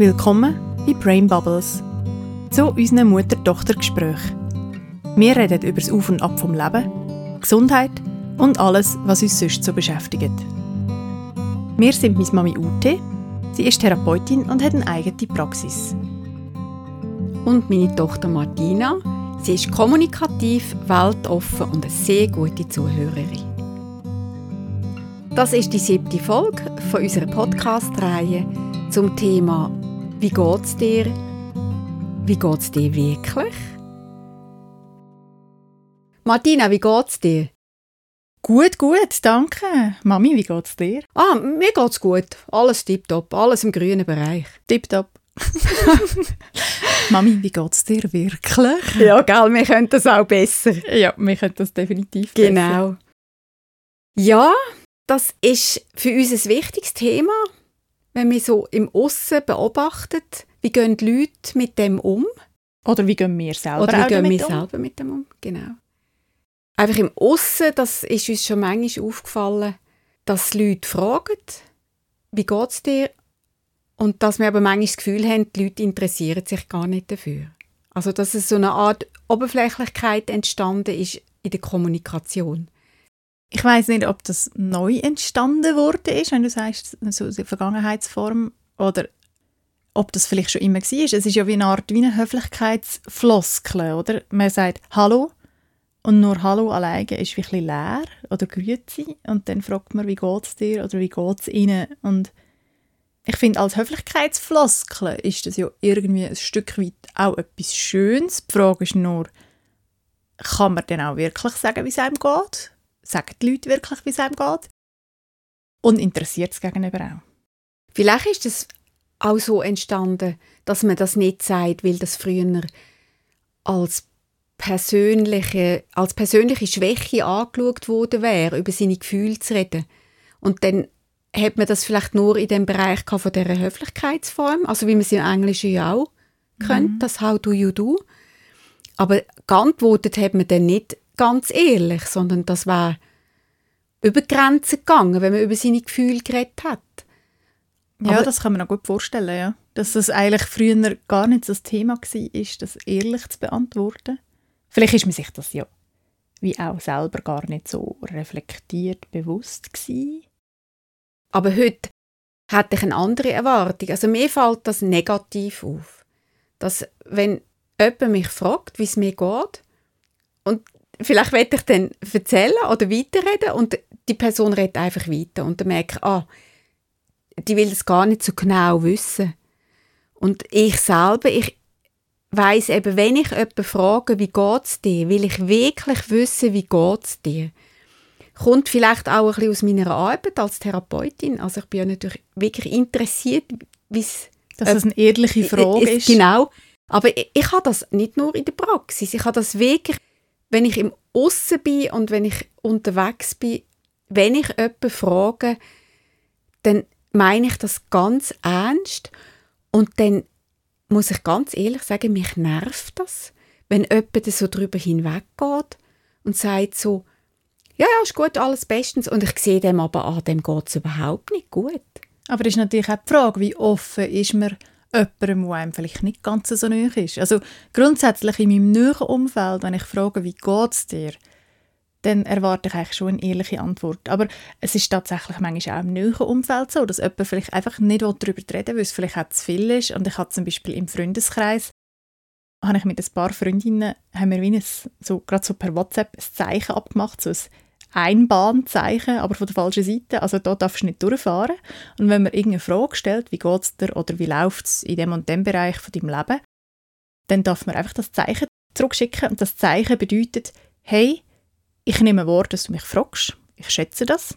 Willkommen bei Brain Bubbles. Zu unseren Mutter-Tochter-Gespräch. Wir reden über das Auf und Ab vom Leben, Gesundheit und alles, was uns sonst so beschäftigt. Wir sind meine Mami Ute. Sie ist Therapeutin und hat eine eigene Praxis. Und meine Tochter Martina. Sie ist kommunikativ, weltoffen und eine sehr gute Zuhörerin. Das ist die siebte Folge von unserer Podcast-Reihe zum Thema wie geht's dir? Wie geht's dir wirklich? Martina, wie geht's dir? Gut, gut, danke. Mami, wie geht's dir? Ah, mir geht's gut. Alles tipptopp, alles im grünen Bereich. Tipptopp. Mami, wie geht's dir wirklich? Ja, gell, wir können das auch besser. Ja, wir können das definitiv Genau. Ja, das ist für uns ein wichtiges Thema wenn wir so im Aussen beobachtet, wie gehen die Leute mit dem um? Oder wie gehen wir selber Oder wie gehen wir um? selber mit dem um? Genau. Einfach im Aussen, das ist uns schon manchmal aufgefallen, dass Leute fragen, wie geht es dir? Und dass wir aber manchmal das Gefühl haben, die Leute interessieren sich gar nicht dafür. Also dass es so eine Art Oberflächlichkeit entstanden ist in der Kommunikation. Ich weiß nicht, ob das neu entstanden wurde ist, wenn du sagst, so eine Vergangenheitsform, oder ob das vielleicht schon immer war. Es ist ja wie eine Art wie eine Höflichkeitsfloskel, oder? Man sagt Hallo und nur Hallo alleine ist wie ein leer oder Grüezi und dann fragt man, wie geht es dir oder wie geht es ihnen und ich finde, als Höflichkeitsfloskel ist das ja irgendwie ein Stück weit auch etwas Schönes. Die Frage ist nur, kann man denn auch wirklich sagen, wie es einem geht? Sagen die Leute wirklich, wie es einem geht? Und interessiert es gegenüber auch? Vielleicht ist es auch so entstanden, dass man das nicht sagt, weil das früher als persönliche, als persönliche Schwäche angeschaut worden wäre, über seine Gefühle zu reden. Und dann hat man das vielleicht nur in dem Bereich von dieser Höflichkeitsform, also wie man es im Englischen ja auch mhm. kennt, das How do you do. Aber geantwortet hat man dann nicht ganz ehrlich, sondern das war über Grenzen gegangen, wenn man über seine Gefühle geredet hat. Ja, Aber das kann man auch gut vorstellen, ja. Dass das eigentlich früher gar nicht das Thema war, das ehrlich zu beantworten. Vielleicht ist man sich das ja wie auch selber gar nicht so reflektiert bewusst gewesen. Aber heute hätte ich eine andere Erwartung. Also mir fällt das negativ auf. Dass, wenn jemand mich fragt, wie es mir geht, und vielleicht werde ich dann erzählen oder weiterreden und die Person redet einfach weiter und dann merke ich, ah, die will das gar nicht so genau wissen. Und ich selber, ich weiß eben, wenn ich jemanden frage, wie geht es dir, will ich wirklich wissen, wie geht es dir. Kommt vielleicht auch ein bisschen aus meiner Arbeit als Therapeutin. Also ich bin ja natürlich wirklich interessiert, wie es... Dass es eine ehrliche Frage ist. Genau. Aber ich, ich habe das nicht nur in der Praxis. Ich habe das wirklich wenn ich im Aussen bin und wenn ich unterwegs bin, wenn ich jemanden frage, dann meine ich das ganz ernst und dann muss ich ganz ehrlich sagen, mich nervt das, wenn jemand so drüber hinweggeht und sagt so, ja, ja, ist gut, alles bestens und ich sehe dem aber an, dem geht es überhaupt nicht gut. Aber es ist natürlich auch die Frage, wie offen ist man jemandem, der einem vielleicht nicht ganz so nahe ist. Also grundsätzlich in meinem nahen Umfeld, wenn ich frage, wie geht es dir, dann erwarte ich eigentlich schon eine ehrliche Antwort. Aber es ist tatsächlich manchmal auch im nahen Umfeld so, dass jemand vielleicht einfach nicht darüber reden will, weil es vielleicht auch zu viel ist. Und ich habe zum Beispiel im Freundeskreis habe ich mit ein paar Freundinnen haben wir wie ein, so, gerade so per WhatsApp ein Zeichen abgemacht, so ein Einbahnzeichen, aber von der falschen Seite. Also da darfst du nicht durchfahren. Und wenn man irgendeine Frage stellt, wie geht es dir oder wie läuft es in dem und dem Bereich von deinem Leben, dann darf man einfach das Zeichen zurückschicken. Und das Zeichen bedeutet, hey, ich nehme wahr, dass du mich fragst. Ich schätze das.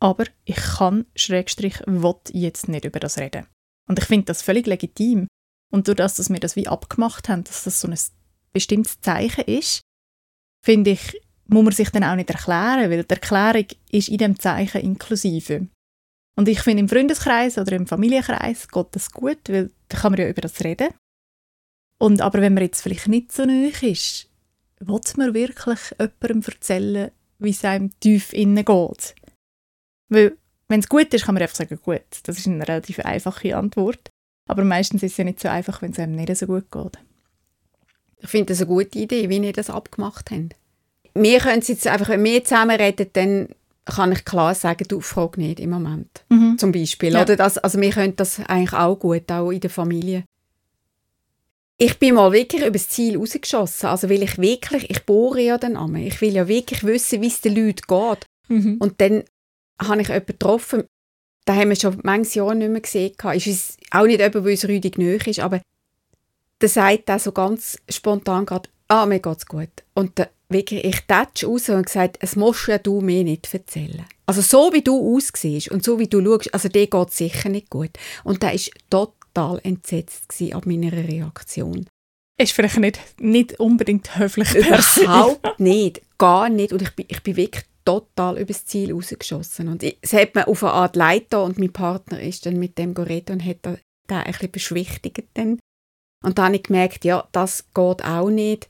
Aber ich kann, Schrägstrich, will jetzt nicht über das reden. Und ich finde das völlig legitim. Und durch das, dass wir das wie abgemacht haben, dass das so ein bestimmtes Zeichen ist, finde ich, muss man sich dann auch nicht erklären, weil die Erklärung ist in dem Zeichen inklusive. Und ich finde, im Freundeskreis oder im Familienkreis geht das gut, weil da kann man ja über das reden. Und aber wenn man jetzt vielleicht nicht so neu ist, will man wirklich jemandem erzählen, wie es einem tief innen geht? Weil, wenn es gut ist, kann man einfach sagen, gut. Das ist eine relativ einfache Antwort. Aber meistens ist es ja nicht so einfach, wenn es einem nicht so gut geht. Ich finde das eine gute Idee, wie ihr das abgemacht habt. Wir können jetzt einfach, wenn wir zusammen reden, dann kann ich klar sagen, du frag nicht im Moment. Mhm. Zum Beispiel. Ja. Oder das, also wir können das eigentlich auch gut, auch in der Familie. Ich bin mal wirklich über das Ziel rausgeschossen. Also will ich wirklich, ich bohre ja den Namen. Ich will ja wirklich wissen, wie es den Leuten geht. Mhm. Und dann habe ich jemanden getroffen, da haben wir schon manches Jahr nicht mehr gesehen. Ist es auch nicht jemand, der uns rüdig nöch ist, aber der sagt auch so ganz spontan gerade, ah, mir geht's gut. Und der, wirklich, ich tätsch raus und gesagt, es musst ja du mir nicht erzählen. Also so wie du aussiehst und so wie du schaust, also dir geht sicher nicht gut. Und der ist total entsetzt ab meiner Reaktion. Ist vielleicht nicht, nicht unbedingt höflich. Überhaupt nicht, gar nicht. Und ich bin, ich bin wirklich total übers Ziel rausgeschossen. Und es hat mir auf eine Art leid und mein Partner ist dann mit dem geredet und hat den ein bisschen beschwichtigt. Dann. Und dann habe ich gemerkt, ja, das geht auch nicht.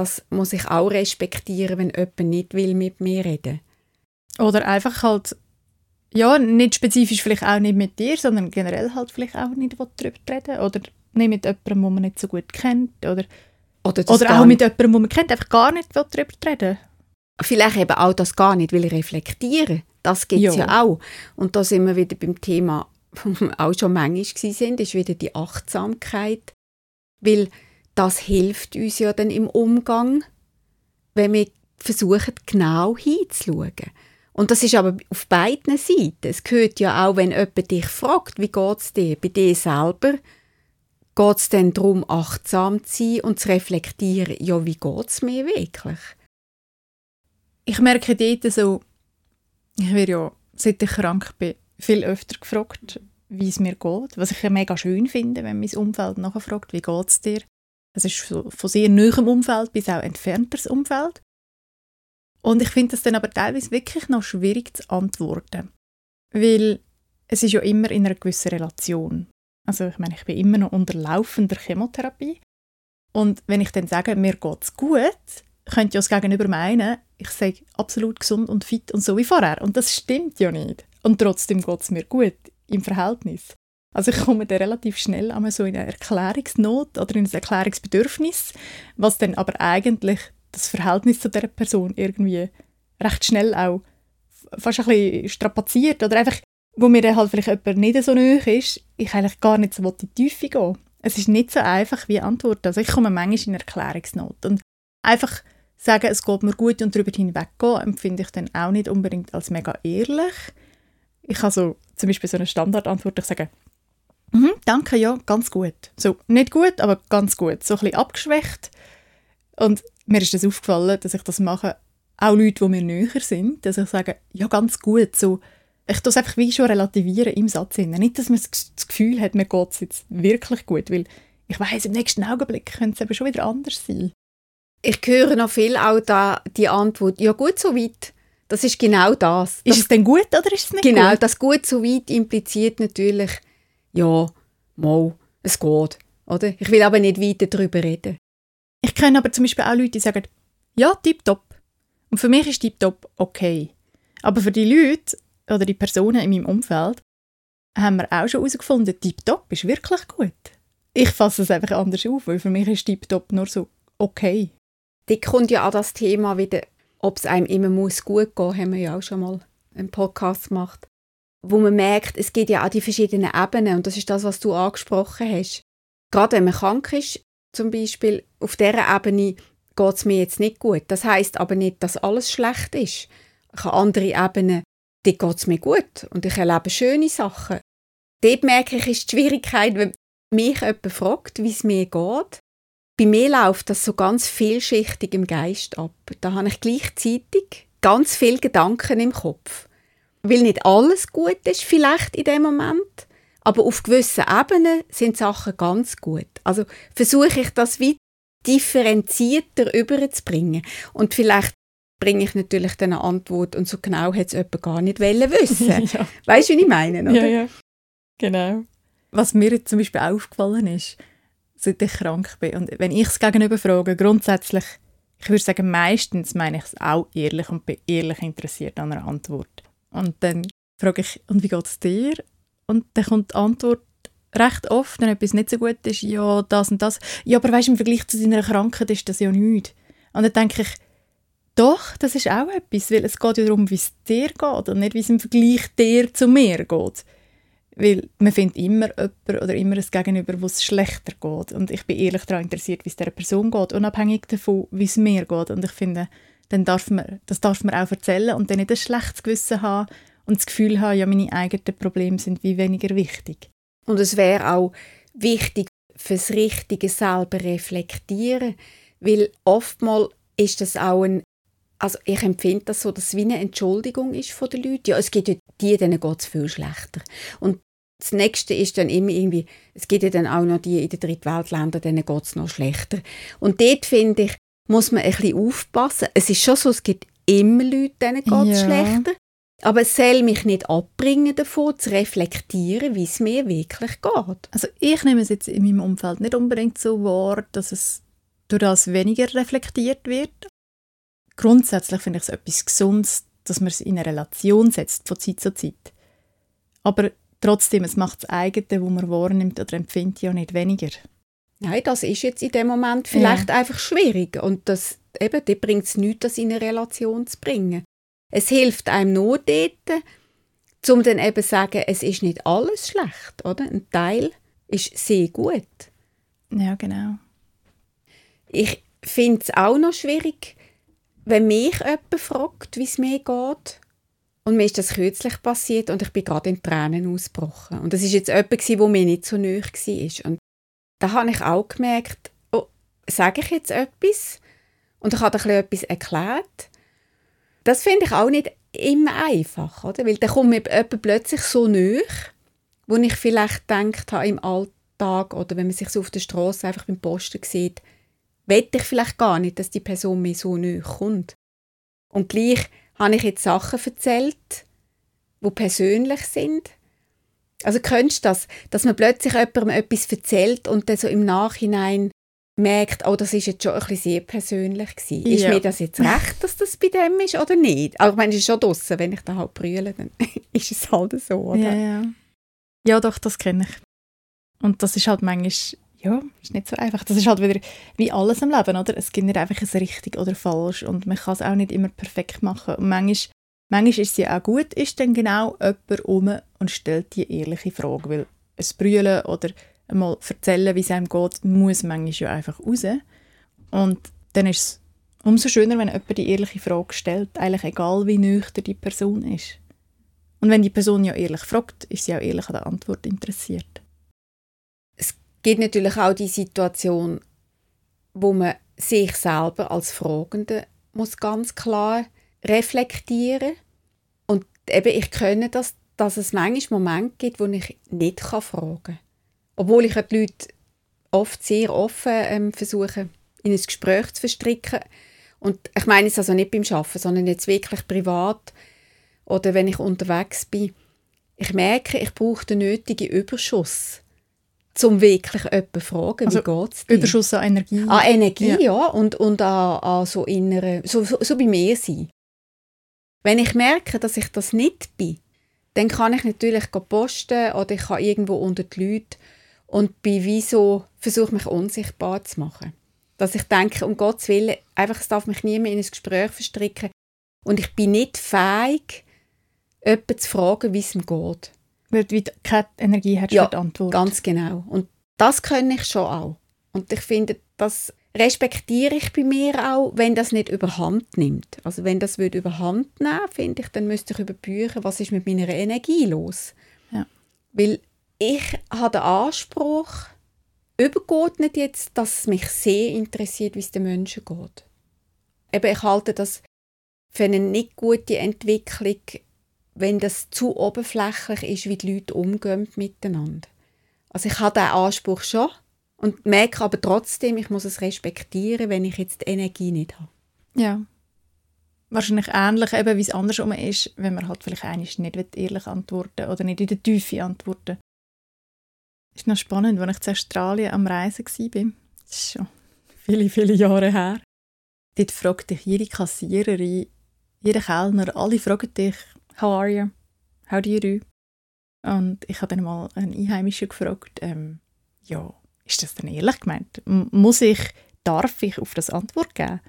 Das muss ich auch respektieren, wenn jemand nicht will mit mir reden Oder einfach halt, ja, nicht spezifisch vielleicht auch nicht mit dir, sondern generell halt vielleicht auch nicht darüber reden. Oder nicht mit jemandem, den man nicht so gut kennt. Oder, oder, oder auch mit jemandem, den man kennt, einfach gar nicht darüber reden vielleicht eben auch das gar nicht will reflektieren. Das gibt es ja auch. Und da sind wir wieder beim Thema, wo wir auch schon manchmal sind, ist wieder die Achtsamkeit. Weil das hilft uns ja dann im Umgang, wenn wir versuchen, genau hinzuschauen. Und das ist aber auf beiden Seiten. Es gehört ja auch, wenn jemand dich fragt, wie geht es dir, bei dir selber, geht es dann darum, achtsam zu sein und zu reflektieren, ja, wie geht es mir wirklich? ich merke dort so, ich werde ja, seit ich krank bin, viel öfter gefragt, wie es mir geht. Was ich ja mega schön finde, wenn mein Umfeld nachfragt, wie geht es dir? Das ist von sehr nahem Umfeld bis auch entfernteres Umfeld. Und ich finde das dann aber teilweise wirklich noch schwierig zu antworten. Weil es ist ja immer in einer gewissen Relation. Also ich meine, ich bin immer noch unter laufender Chemotherapie. Und wenn ich dann sage, mir geht es gut, könnte ja das Gegenüber meinen, ich sei absolut gesund und fit und so wie vorher. Und das stimmt ja nicht. Und trotzdem geht es mir gut im Verhältnis. Also ich komme dann relativ schnell einmal so in eine Erklärungsnot oder in ein Erklärungsbedürfnis, was dann aber eigentlich das Verhältnis zu der Person irgendwie recht schnell auch fast ein bisschen strapaziert oder einfach, wo mir dann halt vielleicht jemand nicht so nahe ist, ich eigentlich gar nicht so in die Tiefe gehen. Es ist nicht so einfach wie Antworten. Also ich komme manchmal in Erklärungsnot und einfach sagen, es geht mir gut und darüber hinweggehen, empfinde ich dann auch nicht unbedingt als mega ehrlich. Ich habe so zum Beispiel so eine Standardantwort, ich sage, mhm, danke, ja, ganz gut. So, nicht gut, aber ganz gut. So ein bisschen abgeschwächt. Und mir ist das aufgefallen, dass ich das mache, auch Leute, die mir näher sind, dass ich sage, ja, ganz gut. So, ich tue es einfach wie schon relativieren im Satz. Nicht, dass man das Gefühl hat, mir geht es jetzt wirklich gut, weil ich weiß im nächsten Augenblick könnte es eben schon wieder anders sein. Ich höre noch viel auch da die Antwort, ja gut, so weit. Das ist genau das. Ist es denn gut oder ist es nicht genau, gut? Genau, das gut so weit impliziert natürlich, ja, mal, es geht. Oder? Ich will aber nicht weiter darüber reden. Ich kenne aber zum Beispiel auch Leute, die sagen, ja, tipptopp. Und für mich ist tipptopp okay. Aber für die Leute oder die Personen in meinem Umfeld haben wir auch schon herausgefunden, tipptopp ist wirklich gut. Ich fasse es einfach anders auf, weil für mich ist tipptopp nur so okay. Dort kommt ja auch das Thema wieder, ob es einem immer muss gut gehen haben wir ja auch schon mal einen Podcast gemacht. Wo man merkt, es gibt ja auch die verschiedenen Ebenen und das ist das, was du angesprochen hast. Gerade wenn man krank ist, zum Beispiel, auf dieser Ebene geht es mir jetzt nicht gut. Das heißt aber nicht, dass alles schlecht ist. Ich habe andere Ebenen, dort geht es mir gut und ich erlebe schöne Sachen. Dort merke ich, ist die Schwierigkeit, wenn mich jemand fragt, wie es mir geht, bei mir läuft das so ganz vielschichtig im Geist ab. Da habe ich gleichzeitig ganz viele Gedanken im Kopf. Weil nicht alles gut ist, vielleicht in dem Moment, aber auf gewissen Ebenen sind Sachen ganz gut. Also versuche ich das wie differenzierter überzubringen. Und vielleicht bringe ich natürlich dann eine Antwort und so genau hätte es jemand gar nicht wissen ja. Weißt du, wie ich meine? Oder? Ja, ja, genau. Was mir jetzt zum Beispiel aufgefallen ist, seit ich krank bin. Und wenn ich es gegenüber frage, grundsätzlich, ich würde sagen, meistens meine ich es auch ehrlich und bin ehrlich interessiert an einer Antwort. Und dann frage ich, und wie geht es dir? Und dann kommt die Antwort recht oft, wenn etwas nicht so gut ist, ja, das und das. Ja, aber weißt, im Vergleich zu seiner Krankheit ist das ja nichts. Und dann denke ich, doch, das ist auch etwas, weil es geht ja darum, wie es dir geht und nicht, wie es im Vergleich dir zu mir geht. Weil man findet immer jemanden oder immer ein Gegenüber, wo es schlechter geht. Und ich bin ehrlich daran interessiert, wie es dieser Person geht, unabhängig davon, wie es mir geht. Und ich finde, dann darf man, das darf man auch erzählen und dann nicht ein schlechtes Gewissen haben und das Gefühl haben, ja, meine eigenen Probleme sind wie weniger wichtig. Und es wäre auch wichtig, fürs Richtige selber reflektieren, weil oftmals ist das auch ein also ich empfinde das so, dass es wie eine Entschuldigung ist von den Leuten. Ja, es gibt ja die, denen geht es viel schlechter. Und das Nächste ist dann immer irgendwie, es gibt ja dann auch noch die in den Drittweltländern, denen geht es noch schlechter. Und dort, finde ich, muss man ein bisschen aufpassen. Es ist schon so, es gibt immer Leute, denen geht es ja. schlechter. Aber es soll mich nicht abbringen davon, zu reflektieren, wie es mir wirklich geht. Also ich nehme es jetzt in meinem Umfeld nicht unbedingt so wahr, dass es durch das weniger reflektiert wird. Grundsätzlich finde ich es etwas Gesundes, dass man es in eine Relation setzt, von Zeit zu Zeit. Aber trotzdem, es macht das eigene, wo man wahrnimmt oder empfindet, ja nicht weniger. Nein, das ist jetzt in dem Moment vielleicht ja. einfach schwierig. Und das, eben, dort bringt es nichts, das in eine Relation zu bringen. Es hilft einem nur dort, um dann eben zu sagen, es ist nicht alles schlecht, oder? Ein Teil ist sehr gut. Ja, genau. Ich finde es auch noch schwierig, wenn mich jemand fragt, wie es mir geht. Und mir ist das kürzlich passiert und ich bin gerade in Tränen ausgebrochen. Und das ist jetzt jemand, der mir nicht so nahe war. Und da habe ich auch gemerkt, oh, sage ich jetzt etwas? Und ich habe etwas erklärt. Das finde ich auch nicht immer einfach, oder? Weil dann kommt mir jemand plötzlich so nahe, wo ich vielleicht gedacht habe im Alltag oder wenn man sich so auf der Straße einfach beim Posten sieht, wette ich vielleicht gar nicht, dass die Person mir so nahe kommt. Und gleich habe ich jetzt Sachen erzählt, die persönlich sind. Also kennst du das, dass man plötzlich jemandem etwas erzählt und dann so im Nachhinein merkt, oh, das ist jetzt schon ein bisschen sehr persönlich gewesen. Ja. Ist mir das jetzt recht, dass das bei dem ist oder nicht? Aber ich meine, es ist schon draussen, wenn ich da halt brülle, dann ist es halt so, oder? Ja, ja. ja doch, das kenne ich. Und das ist halt manchmal, ja, ist nicht so einfach. Das ist halt wieder wie alles im Leben, oder? Es gibt nicht einfach ein richtig oder falsch und man kann es auch nicht immer perfekt machen. Und manchmal, manchmal ist es auch gut, ist dann genau jemand um und stellt die ehrliche Frage, weil ein Brüllen oder einmal erzählen, wie es einem geht, muss manchmal ja einfach raus. Und dann ist es umso schöner, wenn jemand die ehrliche Frage stellt, eigentlich egal, wie nüchtern die Person ist. Und wenn die Person ja ehrlich fragt, ist sie auch ehrlich an der Antwort interessiert. Es gibt natürlich auch die Situation, wo man sich selber als Fragende muss ganz klar reflektieren und eben ich kenne das, dass es manchmal Momente gibt, wo ich nicht fragen kann. Obwohl ich die Leute oft sehr offen ähm, versuche, in ein Gespräch zu verstricken. Und ich meine es also nicht beim Arbeiten, sondern jetzt wirklich privat oder wenn ich unterwegs bin. Ich merke, ich brauche den nötigen Überschuss, um wirklich jemanden zu fragen, also, wie geht es dir? Überschuss an Energie. An Energie, ja. ja und, und an, an so innere, so, so, so bei mir sein. Wenn ich merke, dass ich das nicht bin, dann kann ich natürlich posten oder ich kann irgendwo unter die Leute und bin wie so, versuche mich unsichtbar zu machen. Dass ich denke, um Gottes Willen, einfach, es darf mich niemand in ein Gespräch verstricken und ich bin nicht fähig, jemanden zu fragen, wie es ihm geht. Weil du keine Energie hast ja, für die Antwort. ganz genau. Und das kann ich schon auch. Und ich finde, das respektiere ich bei mir auch, wenn das nicht überhand nimmt. Also wenn das würde überhand nehmen, finde ich, dann müsste ich überprüfen, was ist mit meiner Energie los. Ja. Weil ich habe den Anspruch, übergeht nicht jetzt, dass es mich sehr interessiert, wie es den Menschen geht. Eben, ich halte das für eine nicht gute Entwicklung, wenn das zu oberflächlich ist, wie die Leute umgehen miteinander. Also ich habe diesen Anspruch schon und merke aber trotzdem, ich muss es respektieren, wenn ich jetzt die Energie nicht habe. Ja. Wahrscheinlich ähnlich, eben, wie es andersrum ist, wenn man halt vielleicht eigentlich nicht ehrlich antworten oder nicht in der Tiefe antworten ist noch spannend, als ich in Australien am Reisen war. Das ist schon viele, viele Jahre her. Dort fragt dich jede Kassiererin, jeder Kellner, alle fragen dich, how are you? How do you do? Und ich habe dann mal einen Einheimischen gefragt, ähm, ja, ist das denn ehrlich gemeint? Muss ich, darf ich auf das Antwort geben?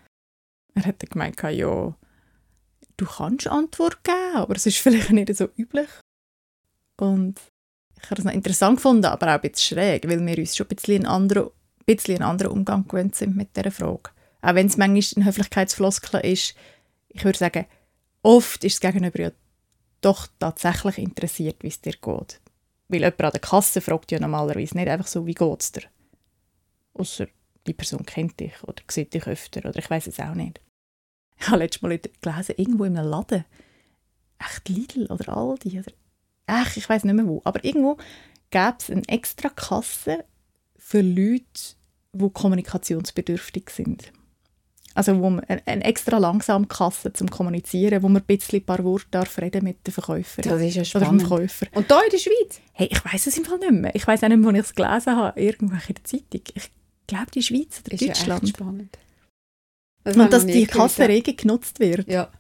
Er hat dann gemeint, ja, du kannst Antwort geben, aber es ist vielleicht nicht so üblich. Und ich habe das noch interessant gefunden, aber auch ein bisschen schräg, weil wir uns schon ein bisschen einen anderen, bisschen einen anderen Umgang gewöhnt sind mit dieser Frage. Auch wenn es manchmal ein Höflichkeitsfloskel ist, ich würde sagen, oft ist das Gegenüber ja doch tatsächlich interessiert, wie es dir geht. Weil jemand an der Kasse fragt ja normalerweise nicht einfach so, wie es dir? Außer die Person kennt dich oder sieht dich öfter oder ich weiß es auch nicht. Ich habe letztes Mal gelesen, irgendwo in einem Laden, echt Lidl oder Aldi oder echt, ich weiß nicht mehr wo, aber irgendwo gäbe es eine extra Kasse für Leute, die kommunikationsbedürftig sind. Also wo man eine extra langsame Kasse zum Kommunizieren, wo man ein bisschen ein paar Worte darf reden mit der Verkäuferin. Das ist ja spannend. Oder. Und da in der Schweiz? Hey, ich weiß es im Fall nicht mehr. Ich weiß auch nicht mehr, wo ich es gelesen habe, irgendwo in der Zeitung. Ich glaube, die Schweiz oder ist Deutschland. Ja echt spannend. Das Und dass die Kasse rege genutzt wird. Ja,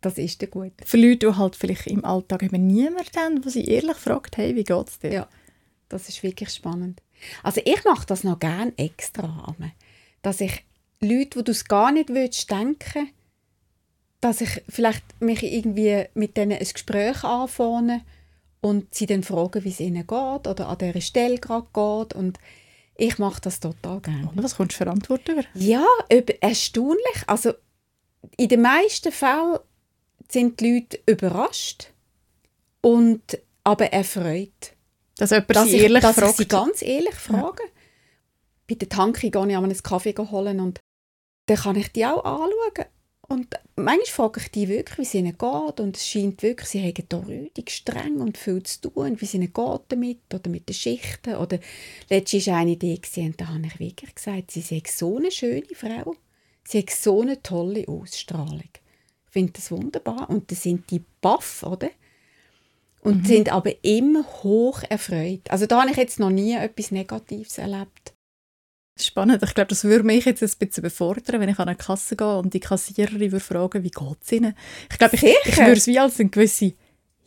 das ist der gut. Für Leute, die halt vielleicht im Alltag eben niemand haben, wo sie ehrlich fragt, hey, wie geht es dir? Ja, das ist wirklich spannend. Also ich mache das noch gerne extra, dass ich Leute, wo du es gar nicht willst, denken, dass ich vielleicht mich irgendwie mit denen ein Gespräch anfange und sie dann fragen, wie es ihnen geht oder an dieser Stelle gerade geht und ich mache das total gerne. Und was kommst du für Ja, erstaunlich. Also in den meisten Fällen sind die Leute überrascht und aber erfreut. Dass jemand dass sie ich, ehrlich dass fragt. Ich sie ganz ehrlich frage. Ja. Bei der Tanke gehe ich einen Kaffee holen und dann kann ich die auch anschauen. Und manchmal frage ich die wirklich, wie es ihnen geht. Und es scheint wirklich, sie haben da rüdig streng und viel zu tun, wie es ihnen geht damit oder mit den Schichten. Oder letztens war eine Idee, und da habe ich wirklich gesagt, sie sei so eine schöne Frau. Sie hat so eine tolle Ausstrahlung. Ich finde das wunderbar. Und das sind die baff, oder? Und mhm. sind aber immer hoch erfreut. Also da habe ich jetzt noch nie etwas Negatives erlebt. Spannend. Ich glaube, das würde mich jetzt ein bisschen befordern, wenn ich an eine Kasse gehe und die Kassiererin würde fragen, wie geht es ihnen? Ich glaube, ich, ich würde es wie als eine gewisse,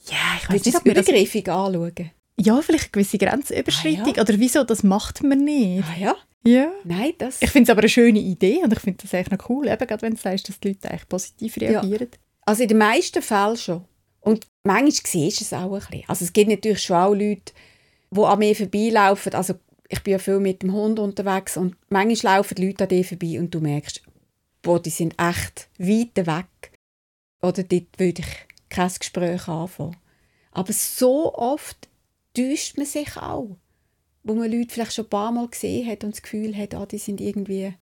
ja, ich weiß nicht, ob übergriffig das... anschauen. Ja, vielleicht eine gewisse Grenzüberschreitung. Ah, ja. Oder wieso, das macht man nicht. Ah ja? Ja. Nein, das... Ich finde es aber eine schöne Idee und ich finde das eigentlich noch cool, eben gerade wenn du sagst, dass die Leute eigentlich positiv reagieren. Ja. Also in den meisten Fällen schon. Und manchmal siehst du es auch ein bisschen. Also es gibt natürlich schon auch Leute, die an mir vorbeilaufen, also ich bin ja viel mit dem Hund unterwegs und manchmal laufen die Leute an dir vorbei und du merkst, boah, die sind echt weit weg. Oder dort würde ich kein Gespräch anfangen. Aber so oft täuscht man sich auch. Wo man Leute vielleicht schon ein paar Mal gesehen hat und das Gefühl hat, ah, die sind irgendwie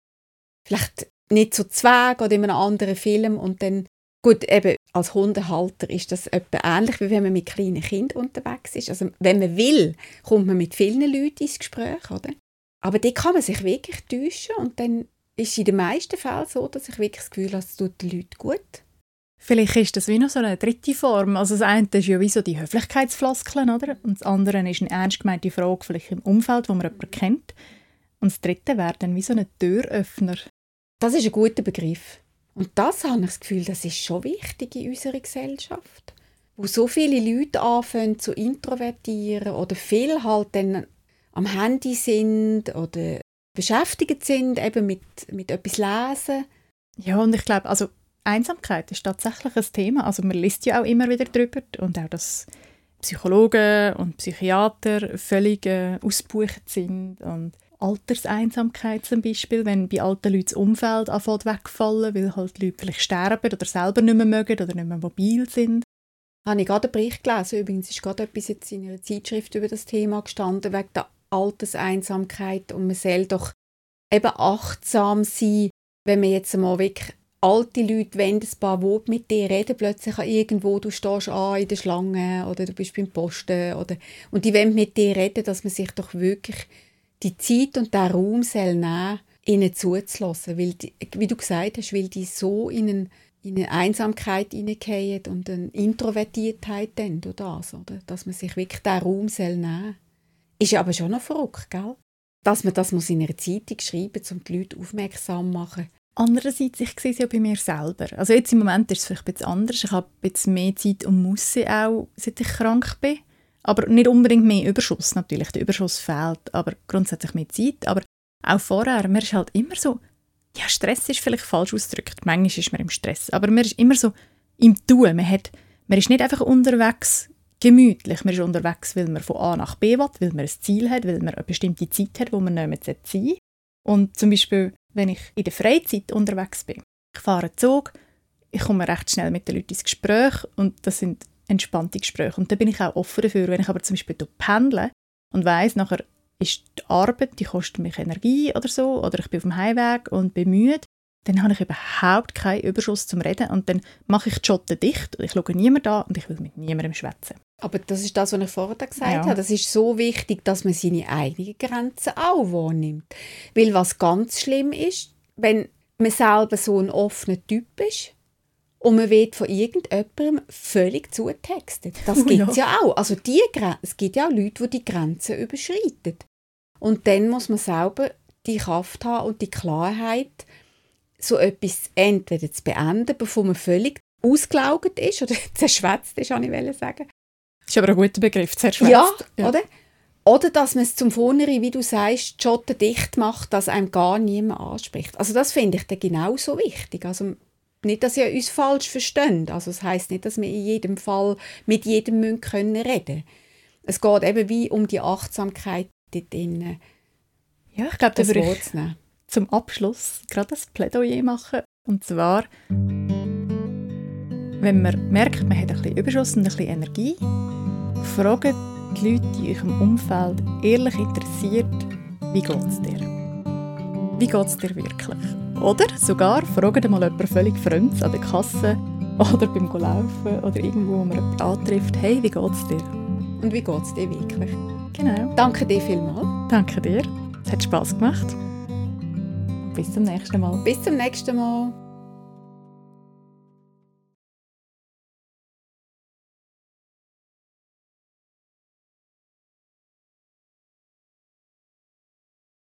vielleicht nicht so Zweig oder in einem anderen Film und dann Gut, eben als Hundehalter ist das etwa ähnlich, wie wenn man mit kleinen Kindern unterwegs ist. Also wenn man will, kommt man mit vielen Leuten ins Gespräch, oder? Aber die kann man sich wirklich täuschen und dann ist es in den meisten Fällen so, dass ich wirklich das Gefühl habe, es tut den Leuten gut. Vielleicht ist das wie noch so eine dritte Form. Also das eine ist ja wie so die Höflichkeitsfloskeln, oder? Und das andere ist eine ernst gemeinte Frage vielleicht im Umfeld, wo man jemanden kennt. Und das dritte wäre dann wie so ein Türöffner. Das ist ein guter Begriff. Und das habe ich das Gefühl, das ist schon wichtig in unserer Gesellschaft. Wo so viele Leute anfangen zu introvertieren oder viel halt dann am Handy sind oder beschäftigt sind, eben mit, mit etwas lesen. Ja, und ich glaube, also Einsamkeit ist tatsächlich ein Thema. Also man liest ja auch immer wieder darüber und auch, dass Psychologen und Psychiater völlig äh, ausgebucht sind und Alterseinsamkeit zum Beispiel, wenn bei alten Leuten das Umfeld anfängt wegfallen, weil halt Leute vielleicht sterben oder selber nicht mehr mögen oder nicht mehr mobil sind. Habe ich gerade einen Bericht gelesen, übrigens ist gerade etwas jetzt in einer Zeitschrift über das Thema gestanden, wegen der Alterseinsamkeit. Und man soll doch eben achtsam sein, wenn man jetzt mal wirklich alte Leute wenn ein paar Worte mit dir reden, plötzlich irgendwo, du stehst an in der Schlange oder du bist beim Posten oder, und die wollen mit dir reden, dass man sich doch wirklich die Zeit und der Raum soll nehmen, ihnen zuzulassen, weil die, wie du gesagt hast, weil die so in, einen, in eine Einsamkeit hineingehen und eine Introvertiertheit dann durch das, oder? dass man sich wirklich den Raum soll nehmen Ist aber schon noch verrückt, gell? Dass man das muss in einer Zeitung schreiben muss, um die Leute aufmerksam zu machen. Andererseits, ich sehe es ja bei mir selber. Also jetzt im Moment ist es vielleicht ein anders. Ich habe jetzt mehr Zeit und Musse auch, seit ich krank bin. Aber nicht unbedingt mehr Überschuss natürlich. Der Überschuss fehlt, aber grundsätzlich mehr Zeit. Aber auch vorher, man ist halt immer so, ja, Stress ist vielleicht falsch ausgedrückt. Manchmal ist man im Stress. Aber man ist immer so im Tun. Man, hat, man ist nicht einfach unterwegs gemütlich. Man ist unterwegs, weil man von A nach B will, weil man ein Ziel hat, weil man eine bestimmte Zeit hat, wo man mehr sein Und zum Beispiel, wenn ich in der Freizeit unterwegs bin, ich fahre Zug, ich komme recht schnell mit den Leuten ins Gespräch und das sind entspannte Gespräche. Und da bin ich auch offen dafür, wenn ich aber zum Beispiel pendle und weiss, nachher ist die Arbeit, die kostet mich Energie oder so, oder ich bin auf dem Heimweg und bin müde, dann habe ich überhaupt keinen Überschuss zum Reden und dann mache ich die Schotten dicht und ich schaue niemanden an und ich will mit niemandem schwätzen. Aber das ist das, was ich vorher gesagt ja. habe. Das ist so wichtig, dass man seine eigenen Grenzen auch wahrnimmt. Weil was ganz schlimm ist, wenn man selber so ein offener Typ ist und man wird von irgendjemandem völlig zutextet. Das oh, gibt es ja. ja. auch. Also die, es gibt ja auch Leute, die die Grenzen überschreiten. Und dann muss man selber die Kraft haben und die Klarheit, so etwas entweder zu beenden, bevor man völlig ausgelaugt ist oder zerschwätzt ist, kann ich sagen. Das ist aber ein guter Begriff, zerschwätzt. Ja, ja. oder? Oder dass man es zum Vornherein, wie du sagst, Schotten dicht macht, dass einem gar niemand anspricht. Also das finde ich dann genauso wichtig. Also nicht, dass ihr uns falsch versteht. Also das heißt nicht, dass wir in jedem Fall mit jedem reden können. Es geht eben wie um die Achtsamkeit dort drinnen. Ja, ich glaube, da würde ich zum Abschluss gerade ein Plädoyer machen. Und zwar, wenn man merkt, man hat ein bisschen Überschuss und ein bisschen Energie, fragt die Leute in eurem Umfeld ehrlich interessiert, wie geht es dir? Wie geht es dir wirklich? Oder sogar fragt mal jemanden völlig Fremdes an der Kasse oder beim Laufen oder irgendwo, wo man jemanden antrifft, hey, wie geht es dir? Und wie geht es dir wirklich? Genau. Danke dir vielmals. Danke dir. Es hat Spass gemacht. Bis zum nächsten Mal. Bis zum nächsten Mal.